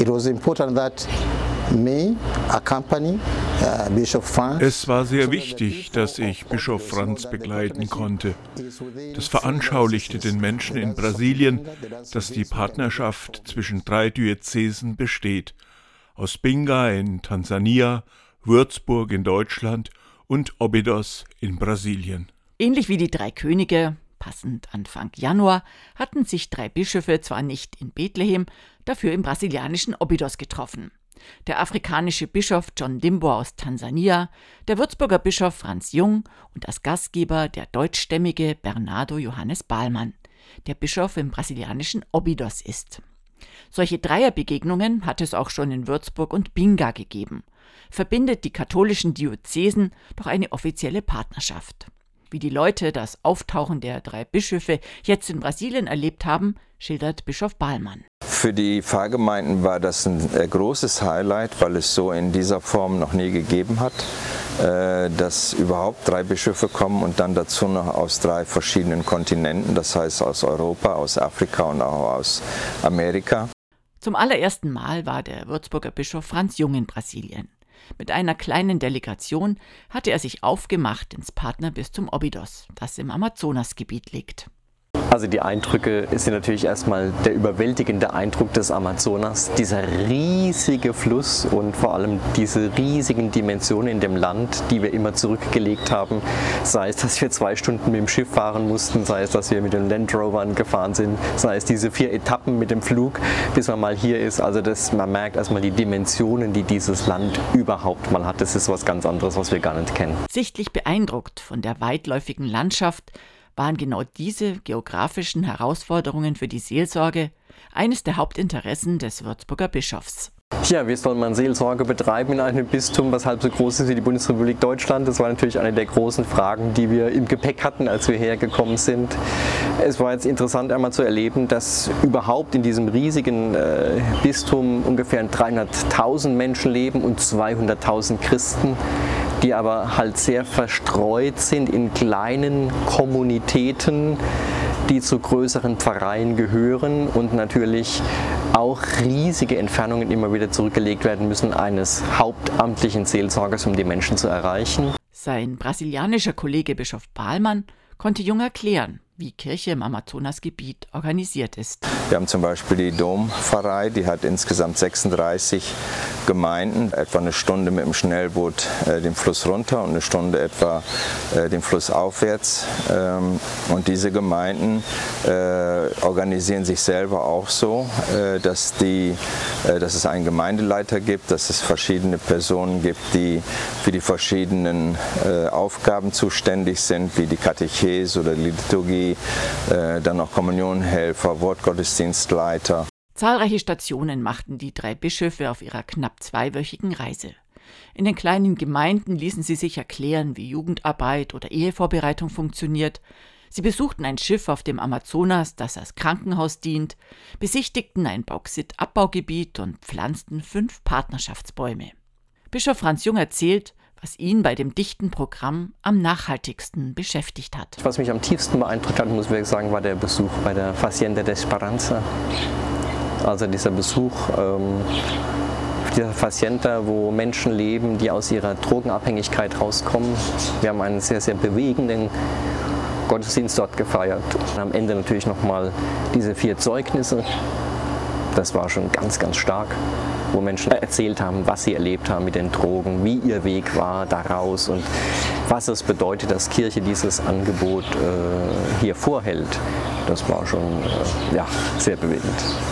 It was important that me accompany uh, Bishop Franz. Es war sehr wichtig, dass ich Bischof Franz begleiten konnte. Das veranschaulichte den Menschen in Brasilien, dass die Partnerschaft zwischen drei Diözesen besteht. Aus Binga in Tansania, Würzburg in Deutschland und Obidos in Brasilien. Ähnlich wie die drei Könige, passend Anfang Januar, hatten sich drei Bischöfe zwar nicht in Bethlehem, dafür im brasilianischen Obidos getroffen. Der afrikanische Bischof John Dimbo aus Tansania, der Würzburger Bischof Franz Jung und als Gastgeber der deutschstämmige Bernardo Johannes Bahlmann, der Bischof im brasilianischen Obidos ist. Solche Dreierbegegnungen hat es auch schon in Würzburg und Binga gegeben. Verbindet die katholischen Diözesen doch eine offizielle Partnerschaft. Wie die Leute das Auftauchen der drei Bischöfe jetzt in Brasilien erlebt haben, schildert Bischof Bahlmann. Für die Pfarrgemeinden war das ein äh, großes Highlight, weil es so in dieser Form noch nie gegeben hat, äh, dass überhaupt drei Bischöfe kommen und dann dazu noch aus drei verschiedenen Kontinenten, das heißt aus Europa, aus Afrika und auch aus Amerika. Zum allerersten Mal war der Würzburger Bischof Franz Jung in Brasilien. Mit einer kleinen Delegation hatte er sich aufgemacht ins Partnerbistum Obidos, das im Amazonasgebiet liegt. Also die Eindrücke sind natürlich erstmal der überwältigende Eindruck des Amazonas, dieser riesige Fluss und vor allem diese riesigen Dimensionen in dem Land, die wir immer zurückgelegt haben. Sei es, dass wir zwei Stunden mit dem Schiff fahren mussten, sei es, dass wir mit den Land Rovern gefahren sind, sei es diese vier Etappen mit dem Flug, bis man mal hier ist. Also das, man merkt erstmal die Dimensionen, die dieses Land überhaupt mal hat. Das ist was ganz anderes, was wir gar nicht kennen. Sichtlich beeindruckt von der weitläufigen Landschaft waren genau diese geografischen Herausforderungen für die Seelsorge eines der Hauptinteressen des Würzburger Bischofs. Ja, wie soll man Seelsorge betreiben in einem Bistum, was halb so groß ist wie die Bundesrepublik Deutschland? Das war natürlich eine der großen Fragen, die wir im Gepäck hatten, als wir hergekommen sind. Es war jetzt interessant einmal zu erleben, dass überhaupt in diesem riesigen äh, Bistum ungefähr 300.000 Menschen leben und 200.000 Christen die aber halt sehr verstreut sind in kleinen Kommunitäten, die zu größeren Pfarreien gehören und natürlich auch riesige Entfernungen immer wieder zurückgelegt werden müssen eines hauptamtlichen Seelsorgers, um die Menschen zu erreichen. Sein brasilianischer Kollege Bischof Bahlmann konnte Jung erklären, wie Kirche im Amazonasgebiet organisiert ist. Wir haben zum Beispiel die Dompfarrei, die hat insgesamt 36 Gemeinden, etwa eine Stunde mit dem Schnellboot äh, den Fluss runter und eine Stunde etwa äh, den Fluss aufwärts. Ähm, und diese Gemeinden äh, organisieren sich selber auch so, äh, dass, die, äh, dass es einen Gemeindeleiter gibt, dass es verschiedene Personen gibt, die für die verschiedenen äh, Aufgaben zuständig sind, wie die Katechese oder die Liturgie äh, dann noch Kommunionhelfer, Wortgottesdienstleiter. Zahlreiche Stationen machten die drei Bischöfe auf ihrer knapp zweiwöchigen Reise. In den kleinen Gemeinden ließen sie sich erklären, wie Jugendarbeit oder Ehevorbereitung funktioniert. Sie besuchten ein Schiff auf dem Amazonas, das als Krankenhaus dient, besichtigten ein Bauxitabbaugebiet und pflanzten fünf Partnerschaftsbäume. Bischof Franz Jung erzählt, was ihn bei dem dichten Programm am nachhaltigsten beschäftigt hat. Was mich am tiefsten beeindruckt hat, muss ich sagen, war der Besuch bei der Facienda de Esperanza. Also dieser Besuch ähm, dieser Facienda, wo Menschen leben, die aus ihrer Drogenabhängigkeit rauskommen. Wir haben einen sehr, sehr bewegenden Gottesdienst dort gefeiert. Und am Ende natürlich nochmal diese vier Zeugnisse. Das war schon ganz, ganz stark wo Menschen erzählt haben, was sie erlebt haben mit den Drogen, wie ihr Weg war daraus und was es bedeutet, dass Kirche dieses Angebot äh, hier vorhält. Das war schon äh, ja, sehr bewegend.